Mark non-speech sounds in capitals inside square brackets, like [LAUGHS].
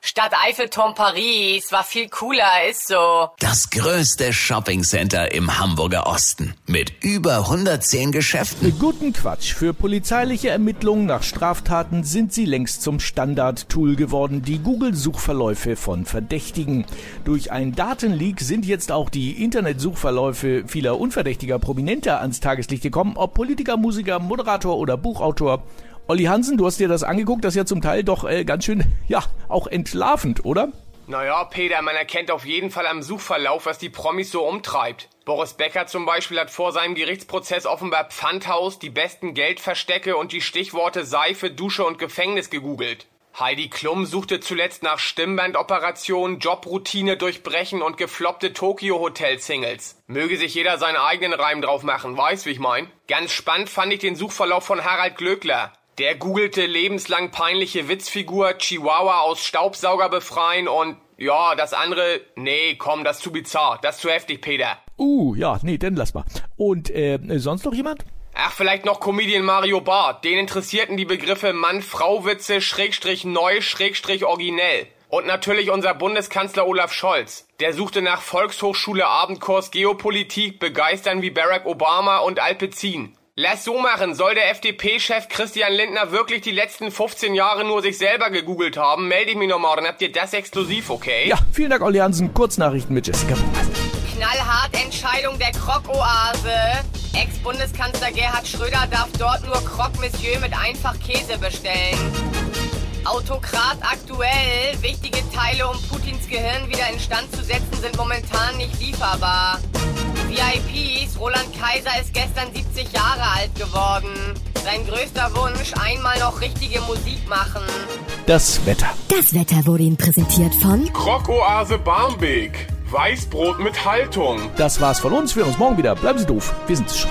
Stadt Eiffelturm Paris war viel cooler, ist so. Das größte Shoppingcenter im Hamburger Osten mit über 110 Geschäften. Guten Quatsch. Für polizeiliche Ermittlungen nach Straftaten sind sie längst zum Standard-Tool geworden, die Google-Suchverläufe von Verdächtigen. Durch ein Datenleak sind jetzt auch die Internetsuchverläufe vieler unverdächtiger Prominenter ans Tageslicht gekommen, ob Politiker, Musiker, Moderator oder Buchautor. Olli Hansen, du hast dir das angeguckt, das ist ja zum Teil doch äh, ganz schön, [LAUGHS] ja, auch entlarvend, oder? Naja, Peter, man erkennt auf jeden Fall am Suchverlauf, was die Promis so umtreibt. Boris Becker zum Beispiel hat vor seinem Gerichtsprozess offenbar Pfandhaus, die besten Geldverstecke und die Stichworte Seife, Dusche und Gefängnis gegoogelt. Heidi Klum suchte zuletzt nach Stimmbandoperationen, Jobroutine durchbrechen und gefloppte Tokyo-Hotel-Singles. Möge sich jeder seinen eigenen Reim drauf machen, weißt wie ich mein? Ganz spannend fand ich den Suchverlauf von Harald Glöckler. Der googelte lebenslang peinliche Witzfigur, Chihuahua aus Staubsauger befreien und ja, das andere, nee, komm, das ist zu bizarr, das ist zu heftig, Peter. Uh, ja, nee, dann lass mal. Und äh, sonst noch jemand? Ach, vielleicht noch Comedian Mario Barth. Den interessierten die Begriffe Mann-Frau-Witze, Schrägstrich neu, Schrägstrich originell. Und natürlich unser Bundeskanzler Olaf Scholz. Der suchte nach Volkshochschule Abendkurs Geopolitik, begeistern wie Barack Obama und Alpezin. Lass so machen, soll der FDP-Chef Christian Lindner wirklich die letzten 15 Jahre nur sich selber gegoogelt haben, melde ich mich nochmal, dann habt ihr das exklusiv, okay? Ja, vielen Dank, Olli Hansen. Kurznachrichten mit Jessica. Knallhart Entscheidung der Krock-Oase. Ex-Bundeskanzler Gerhard Schröder darf dort nur Croque Monsieur mit einfach Käse bestellen. Autokrat aktuell. Wichtige Teile, um Putins Gehirn wieder instand zu setzen, sind momentan nicht lieferbar. VIPs, Roland Kaiser ist gestern 70 Jahre alt geworden. Sein größter Wunsch, einmal noch richtige Musik machen. Das Wetter. Das Wetter wurde Ihnen präsentiert von Krokoase Barmbek. Weißbrot mit Haltung. Das war's von uns. Wir hören uns morgen wieder. Bleiben Sie doof. Wir sind's schon.